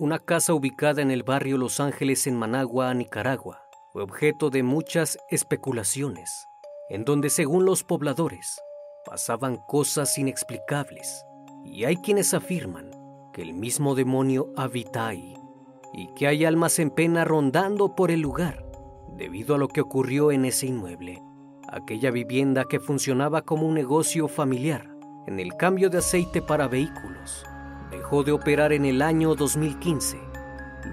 Una casa ubicada en el barrio Los Ángeles en Managua, Nicaragua, fue objeto de muchas especulaciones, en donde según los pobladores pasaban cosas inexplicables, y hay quienes afirman que el mismo demonio habita ahí, y que hay almas en pena rondando por el lugar, debido a lo que ocurrió en ese inmueble, aquella vivienda que funcionaba como un negocio familiar en el cambio de aceite para vehículos dejó de operar en el año 2015,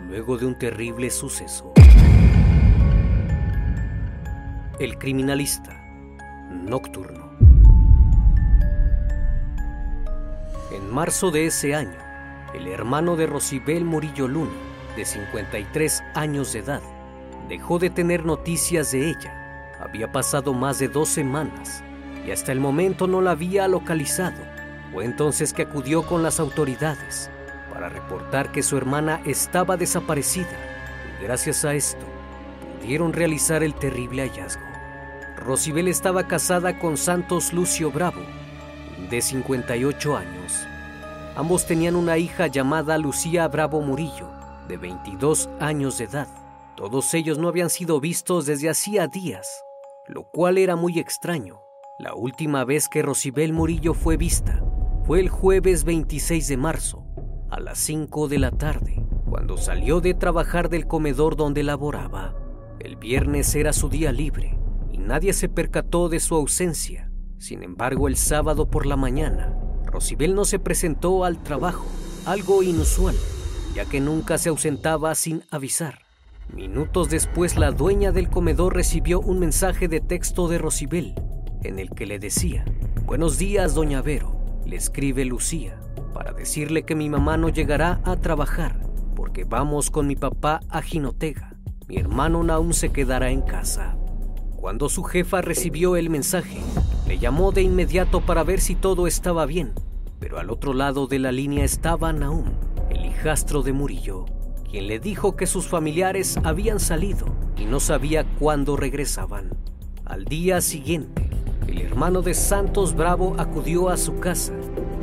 luego de un terrible suceso. El criminalista nocturno. En marzo de ese año, el hermano de Rosibel Murillo Luna, de 53 años de edad, dejó de tener noticias de ella. Había pasado más de dos semanas y hasta el momento no la había localizado fue entonces que acudió con las autoridades para reportar que su hermana estaba desaparecida y gracias a esto pudieron realizar el terrible hallazgo. Rosibel estaba casada con Santos Lucio Bravo, de 58 años. Ambos tenían una hija llamada Lucía Bravo Murillo, de 22 años de edad. Todos ellos no habían sido vistos desde hacía días, lo cual era muy extraño. La última vez que Rosibel Murillo fue vista fue el jueves 26 de marzo, a las 5 de la tarde, cuando salió de trabajar del comedor donde laboraba. El viernes era su día libre y nadie se percató de su ausencia. Sin embargo, el sábado por la mañana, Rosibel no se presentó al trabajo, algo inusual, ya que nunca se ausentaba sin avisar. Minutos después, la dueña del comedor recibió un mensaje de texto de Rosibel, en el que le decía, Buenos días, doña Vero le escribe Lucía para decirle que mi mamá no llegará a trabajar porque vamos con mi papá a Jinotega. Mi hermano aún se quedará en casa. Cuando su jefa recibió el mensaje, le llamó de inmediato para ver si todo estaba bien, pero al otro lado de la línea estaba Naum, el hijastro de Murillo, quien le dijo que sus familiares habían salido y no sabía cuándo regresaban. Al día siguiente, el hermano de Santos Bravo acudió a su casa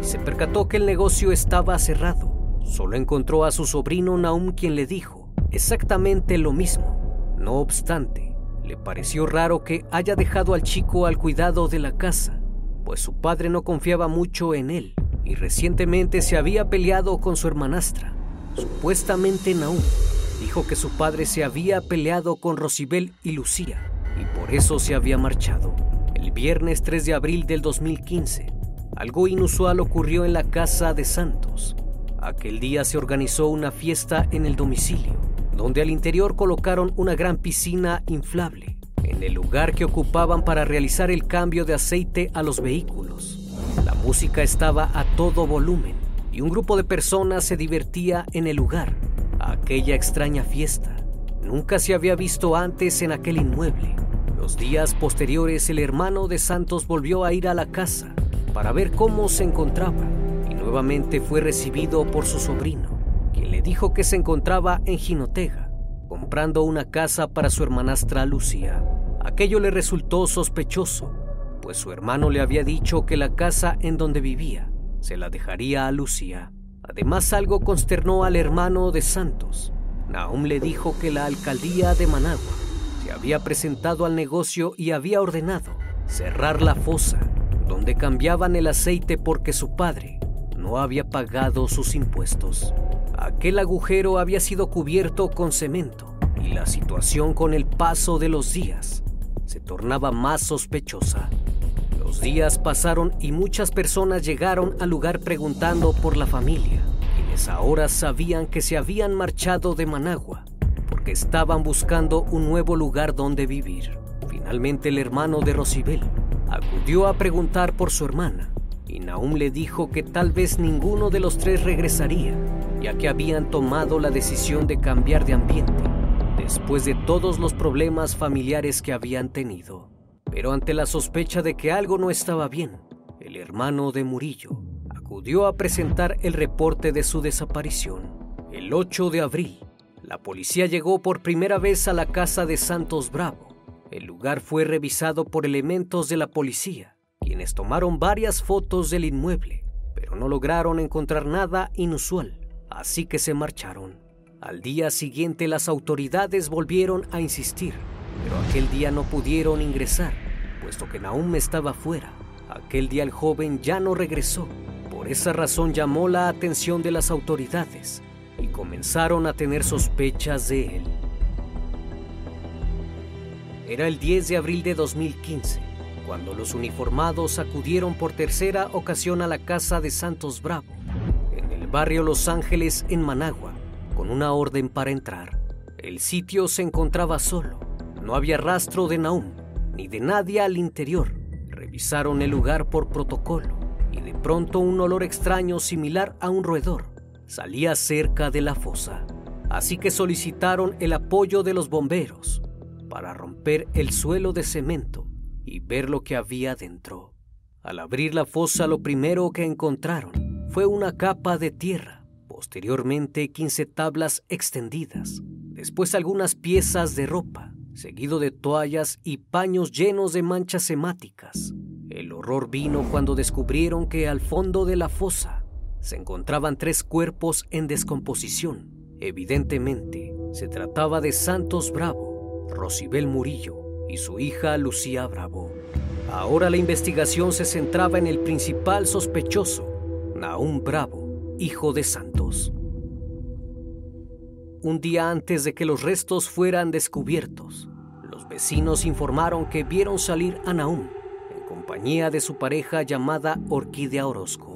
y se percató que el negocio estaba cerrado. Solo encontró a su sobrino Naum quien le dijo exactamente lo mismo. No obstante, le pareció raro que haya dejado al chico al cuidado de la casa, pues su padre no confiaba mucho en él y recientemente se había peleado con su hermanastra. Supuestamente Naum dijo que su padre se había peleado con Rosibel y Lucía y por eso se había marchado. El viernes 3 de abril del 2015, algo inusual ocurrió en la casa de Santos. Aquel día se organizó una fiesta en el domicilio, donde al interior colocaron una gran piscina inflable, en el lugar que ocupaban para realizar el cambio de aceite a los vehículos. La música estaba a todo volumen y un grupo de personas se divertía en el lugar, aquella extraña fiesta. Nunca se había visto antes en aquel inmueble. Los días posteriores el hermano de Santos volvió a ir a la casa para ver cómo se encontraba y nuevamente fue recibido por su sobrino, quien le dijo que se encontraba en Jinotega, comprando una casa para su hermanastra Lucía. Aquello le resultó sospechoso, pues su hermano le había dicho que la casa en donde vivía se la dejaría a Lucía. Además algo consternó al hermano de Santos. Nahum le dijo que la alcaldía de Managua se había presentado al negocio y había ordenado cerrar la fosa donde cambiaban el aceite porque su padre no había pagado sus impuestos. Aquel agujero había sido cubierto con cemento y la situación con el paso de los días se tornaba más sospechosa. Los días pasaron y muchas personas llegaron al lugar preguntando por la familia, quienes ahora sabían que se habían marchado de Managua estaban buscando un nuevo lugar donde vivir. Finalmente el hermano de Rosibel acudió a preguntar por su hermana y Naum le dijo que tal vez ninguno de los tres regresaría, ya que habían tomado la decisión de cambiar de ambiente después de todos los problemas familiares que habían tenido. Pero ante la sospecha de que algo no estaba bien, el hermano de Murillo acudió a presentar el reporte de su desaparición. El 8 de abril, la policía llegó por primera vez a la casa de Santos Bravo. El lugar fue revisado por elementos de la policía, quienes tomaron varias fotos del inmueble, pero no lograron encontrar nada inusual, así que se marcharon. Al día siguiente las autoridades volvieron a insistir, pero aquel día no pudieron ingresar, puesto que Naum estaba fuera. Aquel día el joven ya no regresó. Por esa razón llamó la atención de las autoridades y comenzaron a tener sospechas de él. Era el 10 de abril de 2015, cuando los uniformados acudieron por tercera ocasión a la casa de Santos Bravo, en el barrio Los Ángeles, en Managua, con una orden para entrar. El sitio se encontraba solo. No había rastro de Naum ni de nadie al interior. Revisaron el lugar por protocolo y de pronto un olor extraño similar a un roedor salía cerca de la fosa. Así que solicitaron el apoyo de los bomberos para romper el suelo de cemento y ver lo que había dentro. Al abrir la fosa lo primero que encontraron fue una capa de tierra posteriormente 15 tablas extendidas, después algunas piezas de ropa, seguido de toallas y paños llenos de manchas hemáticas. El horror vino cuando descubrieron que al fondo de la fosa se encontraban tres cuerpos en descomposición. Evidentemente, se trataba de Santos Bravo, Rosibel Murillo y su hija Lucía Bravo. Ahora la investigación se centraba en el principal sospechoso, Naum Bravo, hijo de Santos. Un día antes de que los restos fueran descubiertos, los vecinos informaron que vieron salir a Naum en compañía de su pareja llamada Orquídea Orozco.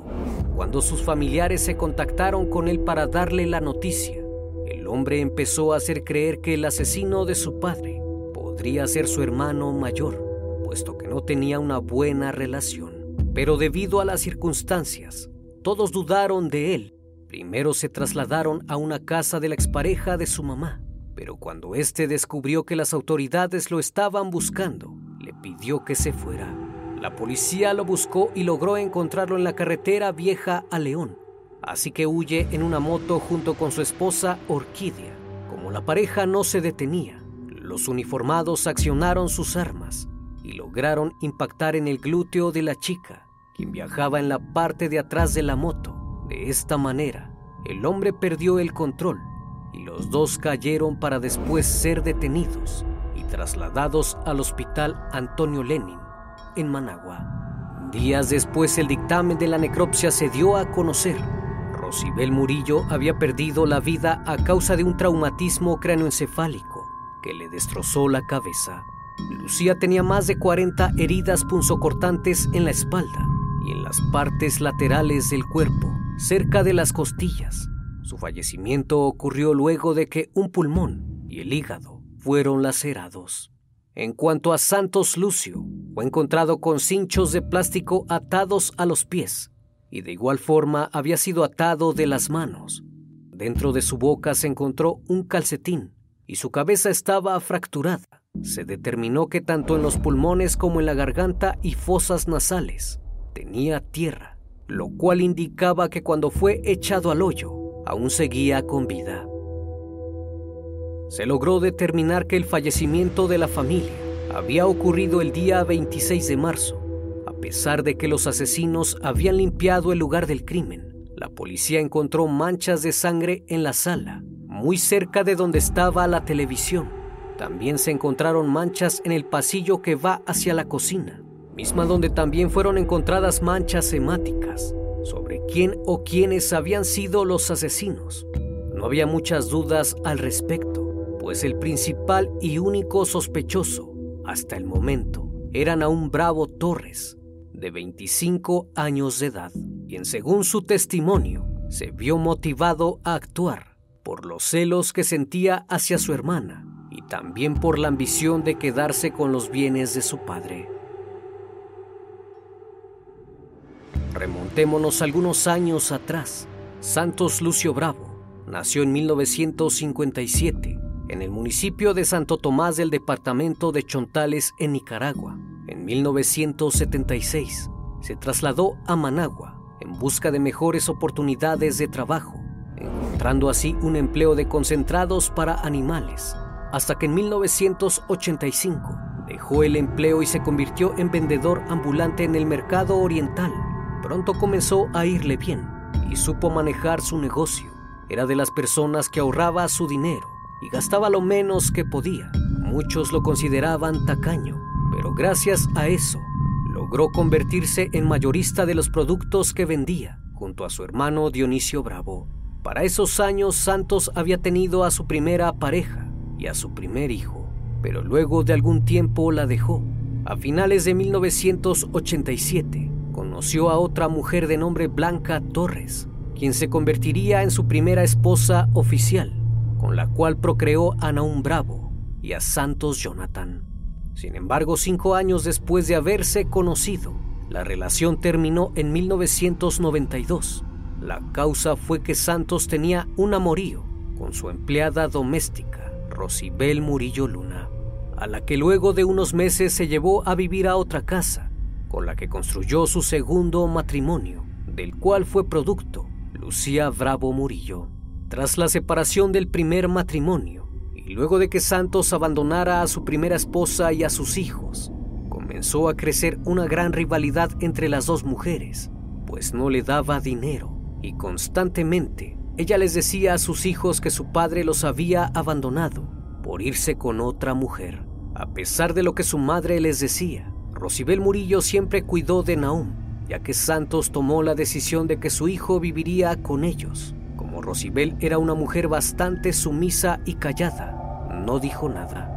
Cuando sus familiares se contactaron con él para darle la noticia, el hombre empezó a hacer creer que el asesino de su padre podría ser su hermano mayor, puesto que no tenía una buena relación. Pero debido a las circunstancias, todos dudaron de él. Primero se trasladaron a una casa de la expareja de su mamá, pero cuando éste descubrió que las autoridades lo estaban buscando, le pidió que se fuera. La policía lo buscó y logró encontrarlo en la carretera vieja a León, así que huye en una moto junto con su esposa Orquídea. Como la pareja no se detenía, los uniformados accionaron sus armas y lograron impactar en el glúteo de la chica, quien viajaba en la parte de atrás de la moto. De esta manera, el hombre perdió el control y los dos cayeron para después ser detenidos y trasladados al hospital Antonio Lenin en Managua. Días después el dictamen de la necropsia se dio a conocer. Rosibel Murillo había perdido la vida a causa de un traumatismo cráneoencefálico que le destrozó la cabeza. Lucía tenía más de 40 heridas punzocortantes en la espalda y en las partes laterales del cuerpo, cerca de las costillas. Su fallecimiento ocurrió luego de que un pulmón y el hígado fueron lacerados. En cuanto a Santos Lucio, fue encontrado con cinchos de plástico atados a los pies y de igual forma había sido atado de las manos. Dentro de su boca se encontró un calcetín y su cabeza estaba fracturada. Se determinó que tanto en los pulmones como en la garganta y fosas nasales tenía tierra, lo cual indicaba que cuando fue echado al hoyo aún seguía con vida. Se logró determinar que el fallecimiento de la familia había ocurrido el día 26 de marzo. A pesar de que los asesinos habían limpiado el lugar del crimen, la policía encontró manchas de sangre en la sala, muy cerca de donde estaba la televisión. También se encontraron manchas en el pasillo que va hacia la cocina, misma donde también fueron encontradas manchas hemáticas sobre quién o quiénes habían sido los asesinos. No había muchas dudas al respecto, pues el principal y único sospechoso hasta el momento era Naún Bravo Torres, de 25 años de edad, quien según su testimonio se vio motivado a actuar por los celos que sentía hacia su hermana y también por la ambición de quedarse con los bienes de su padre. Remontémonos algunos años atrás. Santos Lucio Bravo nació en 1957 en el municipio de Santo Tomás del departamento de Chontales en Nicaragua. En 1976 se trasladó a Managua en busca de mejores oportunidades de trabajo, encontrando así un empleo de concentrados para animales, hasta que en 1985 dejó el empleo y se convirtió en vendedor ambulante en el mercado oriental Pronto comenzó a irle bien y supo manejar su negocio. Era de las personas que ahorraba su dinero y gastaba lo menos que podía. Muchos lo consideraban tacaño, pero gracias a eso logró convertirse en mayorista de los productos que vendía, junto a su hermano Dionisio Bravo. Para esos años Santos había tenido a su primera pareja y a su primer hijo, pero luego de algún tiempo la dejó. A finales de 1987, conoció a otra mujer de nombre Blanca Torres, quien se convertiría en su primera esposa oficial, con la cual procreó a Naum Bravo y a Santos Jonathan. Sin embargo, cinco años después de haberse conocido, la relación terminó en 1992. La causa fue que Santos tenía un amorío con su empleada doméstica, Rosibel Murillo Luna, a la que luego de unos meses se llevó a vivir a otra casa con la que construyó su segundo matrimonio, del cual fue producto Lucía Bravo Murillo. Tras la separación del primer matrimonio y luego de que Santos abandonara a su primera esposa y a sus hijos, comenzó a crecer una gran rivalidad entre las dos mujeres, pues no le daba dinero y constantemente ella les decía a sus hijos que su padre los había abandonado por irse con otra mujer. A pesar de lo que su madre les decía, Rosibel Murillo siempre cuidó de Naum, ya que Santos tomó la decisión de que su hijo viviría con ellos. Rosibel era una mujer bastante sumisa y callada, no dijo nada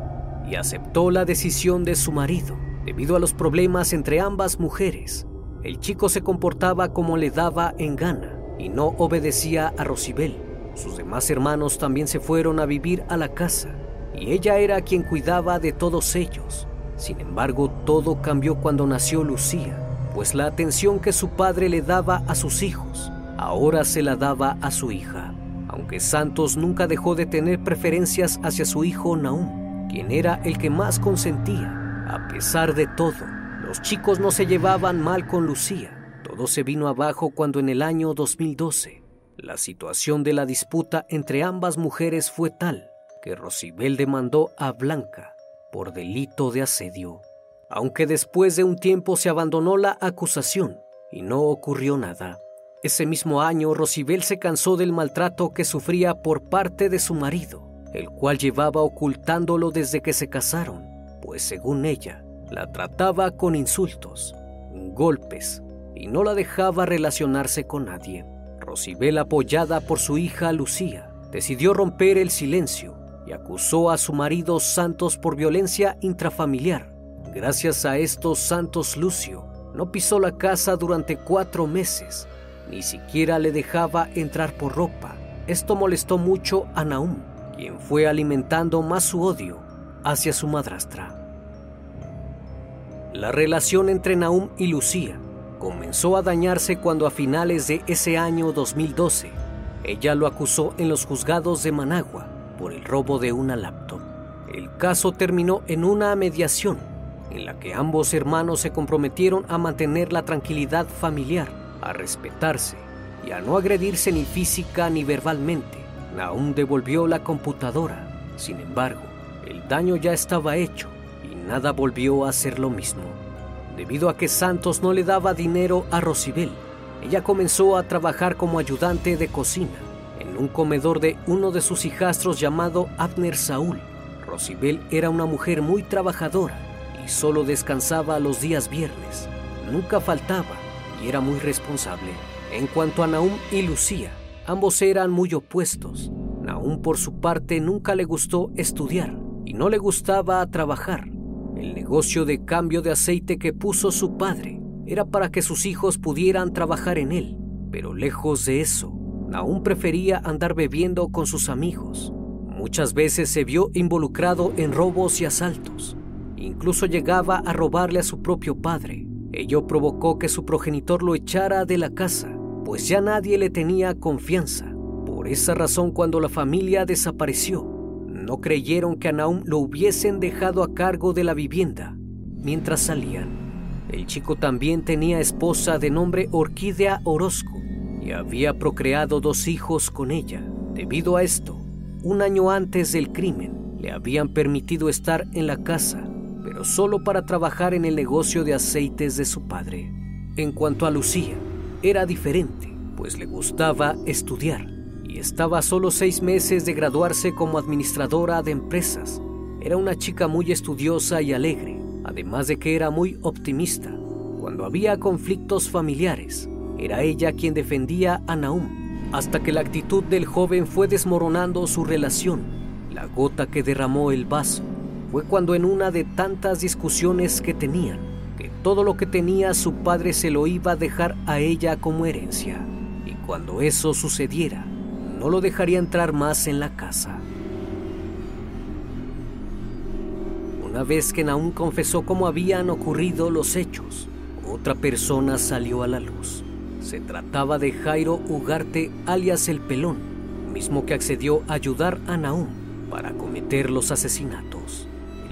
y aceptó la decisión de su marido. Debido a los problemas entre ambas mujeres, el chico se comportaba como le daba en gana y no obedecía a Rosibel. Sus demás hermanos también se fueron a vivir a la casa y ella era quien cuidaba de todos ellos. Sin embargo, todo cambió cuando nació Lucía, pues la atención que su padre le daba a sus hijos, ahora se la daba a su hija. Aunque Santos nunca dejó de tener preferencias hacia su hijo Naum, quien era el que más consentía. A pesar de todo, los chicos no se llevaban mal con Lucía. Todo se vino abajo cuando en el año 2012 la situación de la disputa entre ambas mujeres fue tal que Rosibel demandó a Blanca por delito de asedio. Aunque después de un tiempo se abandonó la acusación y no ocurrió nada. Ese mismo año, Rosibel se cansó del maltrato que sufría por parte de su marido, el cual llevaba ocultándolo desde que se casaron, pues según ella, la trataba con insultos, golpes y no la dejaba relacionarse con nadie. Rosibel, apoyada por su hija Lucía, decidió romper el silencio y acusó a su marido Santos por violencia intrafamiliar. Gracias a estos Santos Lucio no pisó la casa durante cuatro meses ni siquiera le dejaba entrar por ropa. Esto molestó mucho a Naum, quien fue alimentando más su odio hacia su madrastra. La relación entre Naum y Lucía comenzó a dañarse cuando a finales de ese año 2012 ella lo acusó en los juzgados de Managua por el robo de una laptop. El caso terminó en una mediación en la que ambos hermanos se comprometieron a mantener la tranquilidad familiar a respetarse y a no agredirse ni física ni verbalmente. Naum devolvió la computadora. Sin embargo, el daño ya estaba hecho y nada volvió a ser lo mismo. Debido a que Santos no le daba dinero a Rosibel, ella comenzó a trabajar como ayudante de cocina en un comedor de uno de sus hijastros llamado Abner Saúl. Rosibel era una mujer muy trabajadora y solo descansaba los días viernes. Nunca faltaba era muy responsable. En cuanto a Naum y Lucía, ambos eran muy opuestos. Naum por su parte nunca le gustó estudiar y no le gustaba trabajar. El negocio de cambio de aceite que puso su padre era para que sus hijos pudieran trabajar en él, pero lejos de eso, Naum prefería andar bebiendo con sus amigos. Muchas veces se vio involucrado en robos y asaltos. Incluso llegaba a robarle a su propio padre. Ello provocó que su progenitor lo echara de la casa, pues ya nadie le tenía confianza. Por esa razón, cuando la familia desapareció, no creyeron que a Naum lo hubiesen dejado a cargo de la vivienda mientras salían. El chico también tenía esposa de nombre Orquídea Orozco y había procreado dos hijos con ella. Debido a esto, un año antes del crimen, le habían permitido estar en la casa pero solo para trabajar en el negocio de aceites de su padre. En cuanto a Lucía, era diferente, pues le gustaba estudiar y estaba a solo seis meses de graduarse como administradora de empresas. Era una chica muy estudiosa y alegre, además de que era muy optimista. Cuando había conflictos familiares, era ella quien defendía a Naum, hasta que la actitud del joven fue desmoronando su relación, la gota que derramó el vaso fue cuando en una de tantas discusiones que tenían, que todo lo que tenía su padre se lo iba a dejar a ella como herencia. Y cuando eso sucediera, no lo dejaría entrar más en la casa. Una vez que Naum confesó cómo habían ocurrido los hechos, otra persona salió a la luz. Se trataba de Jairo Ugarte alias el Pelón, mismo que accedió a ayudar a Naum para cometer los asesinatos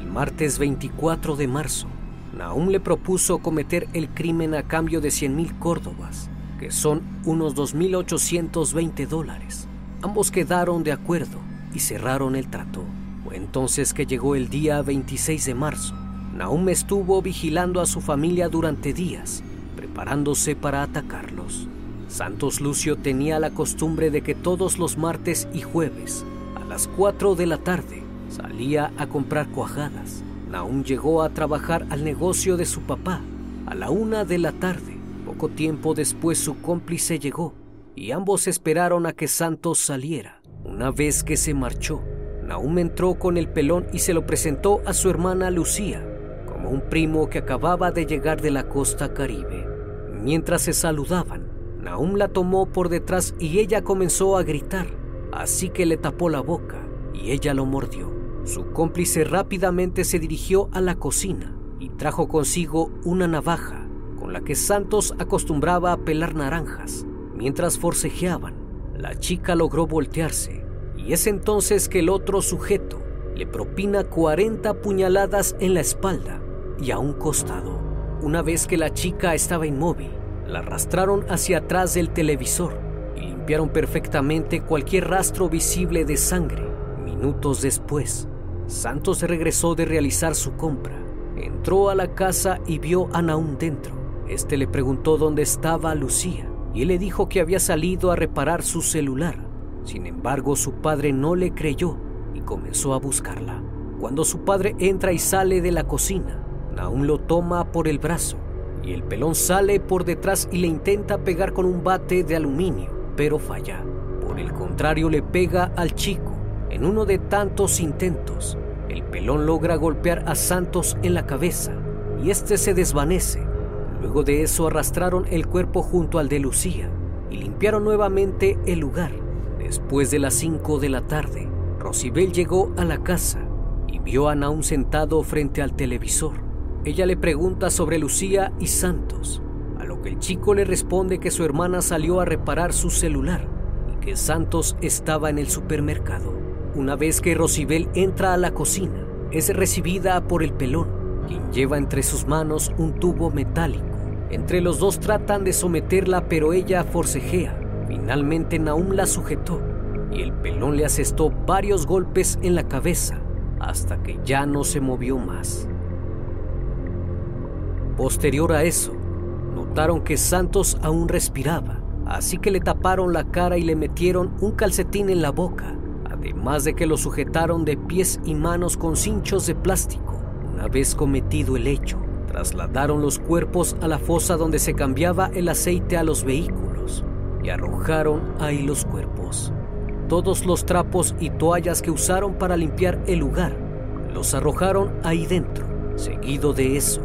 martes 24 de marzo, Naum le propuso cometer el crimen a cambio de 100 mil córdobas, que son unos 2.820 dólares. Ambos quedaron de acuerdo y cerraron el trato. Fue entonces que llegó el día 26 de marzo. Naum estuvo vigilando a su familia durante días, preparándose para atacarlos. Santos Lucio tenía la costumbre de que todos los martes y jueves, a las 4 de la tarde, Salía a comprar cuajadas. Naum llegó a trabajar al negocio de su papá a la una de la tarde. Poco tiempo después su cómplice llegó y ambos esperaron a que Santos saliera. Una vez que se marchó, Naum entró con el pelón y se lo presentó a su hermana Lucía, como un primo que acababa de llegar de la costa caribe. Mientras se saludaban, Naum la tomó por detrás y ella comenzó a gritar, así que le tapó la boca y ella lo mordió. Su cómplice rápidamente se dirigió a la cocina y trajo consigo una navaja con la que Santos acostumbraba a pelar naranjas. Mientras forcejeaban, la chica logró voltearse y es entonces que el otro sujeto le propina 40 puñaladas en la espalda y a un costado. Una vez que la chica estaba inmóvil, la arrastraron hacia atrás del televisor y limpiaron perfectamente cualquier rastro visible de sangre. Minutos después, Santos regresó de realizar su compra. Entró a la casa y vio a Naum dentro. Este le preguntó dónde estaba Lucía y le dijo que había salido a reparar su celular. Sin embargo, su padre no le creyó y comenzó a buscarla. Cuando su padre entra y sale de la cocina, Naum lo toma por el brazo y el pelón sale por detrás y le intenta pegar con un bate de aluminio, pero falla. Por el contrario, le pega al chico. En uno de tantos intentos, el pelón logra golpear a Santos en la cabeza y este se desvanece. Luego de eso arrastraron el cuerpo junto al de Lucía y limpiaron nuevamente el lugar. Después de las 5 de la tarde, Rosibel llegó a la casa y vio a Naum sentado frente al televisor. Ella le pregunta sobre Lucía y Santos, a lo que el chico le responde que su hermana salió a reparar su celular y que Santos estaba en el supermercado. Una vez que Rosibel entra a la cocina, es recibida por el pelón, quien lleva entre sus manos un tubo metálico. Entre los dos tratan de someterla, pero ella forcejea. Finalmente Naum la sujetó y el pelón le asestó varios golpes en la cabeza hasta que ya no se movió más. Posterior a eso, notaron que Santos aún respiraba, así que le taparon la cara y le metieron un calcetín en la boca, además de que lo sujetaron de pies y manos con cinchos de plástico. Una vez cometido el hecho, trasladaron los cuerpos a la fosa donde se cambiaba el aceite a los vehículos y arrojaron ahí los cuerpos. Todos los trapos y toallas que usaron para limpiar el lugar los arrojaron ahí dentro. Seguido de eso,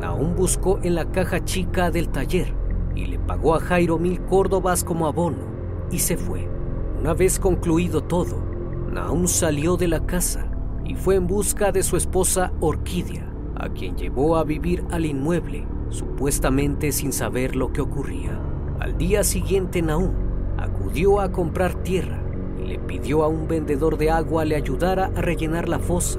Naum buscó en la caja chica del taller y le pagó a Jairo mil córdobas como abono y se fue. Una vez concluido todo, Naum salió de la casa y fue en busca de su esposa Orquídea, a quien llevó a vivir al inmueble, supuestamente sin saber lo que ocurría. Al día siguiente Naum acudió a comprar tierra y le pidió a un vendedor de agua le ayudara a rellenar la fosa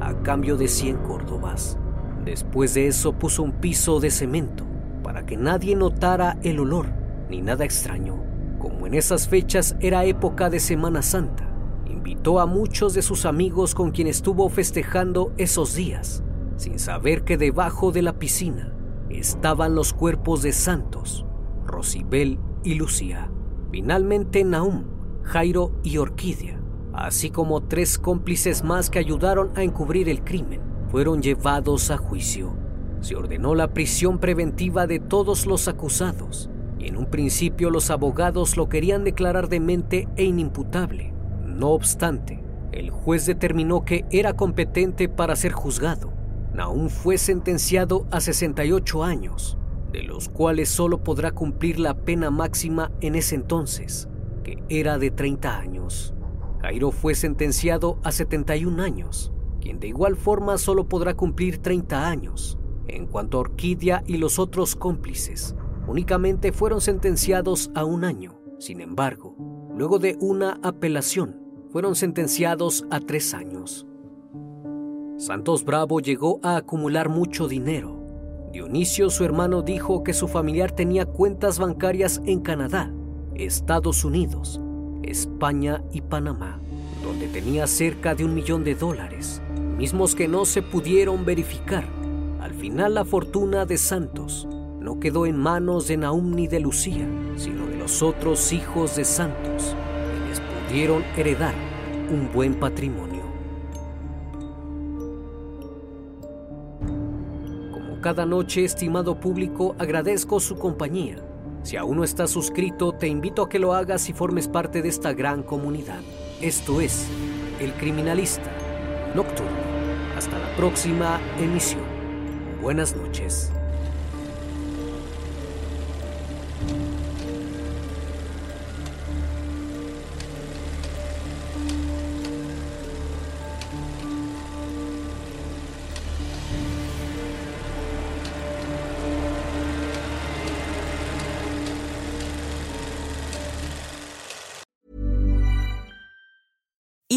a cambio de 100 córdobas. Después de eso puso un piso de cemento para que nadie notara el olor ni nada extraño. Como en esas fechas era época de Semana Santa, invitó a muchos de sus amigos con quien estuvo festejando esos días, sin saber que debajo de la piscina estaban los cuerpos de Santos, Rosibel y Lucía. Finalmente Naum, Jairo y Orquídea, así como tres cómplices más que ayudaron a encubrir el crimen fueron llevados a juicio. Se ordenó la prisión preventiva de todos los acusados y en un principio los abogados lo querían declarar demente e inimputable. No obstante, el juez determinó que era competente para ser juzgado. Naum fue sentenciado a 68 años, de los cuales solo podrá cumplir la pena máxima en ese entonces, que era de 30 años. Jairo fue sentenciado a 71 años, quien de igual forma solo podrá cumplir 30 años. En cuanto a Orquídea y los otros cómplices, únicamente fueron sentenciados a un año. Sin embargo, luego de una apelación, fueron sentenciados a tres años. Santos Bravo llegó a acumular mucho dinero. Dionisio, su hermano, dijo que su familiar tenía cuentas bancarias en Canadá, Estados Unidos, España y Panamá, donde tenía cerca de un millón de dólares mismos que no se pudieron verificar. Al final la fortuna de Santos no quedó en manos de Naum ni de Lucía, sino de los otros hijos de Santos, heredar un buen patrimonio. Como cada noche, estimado público, agradezco su compañía. Si aún no estás suscrito, te invito a que lo hagas y formes parte de esta gran comunidad. Esto es El Criminalista Nocturno. Hasta la próxima emisión. Buenas noches.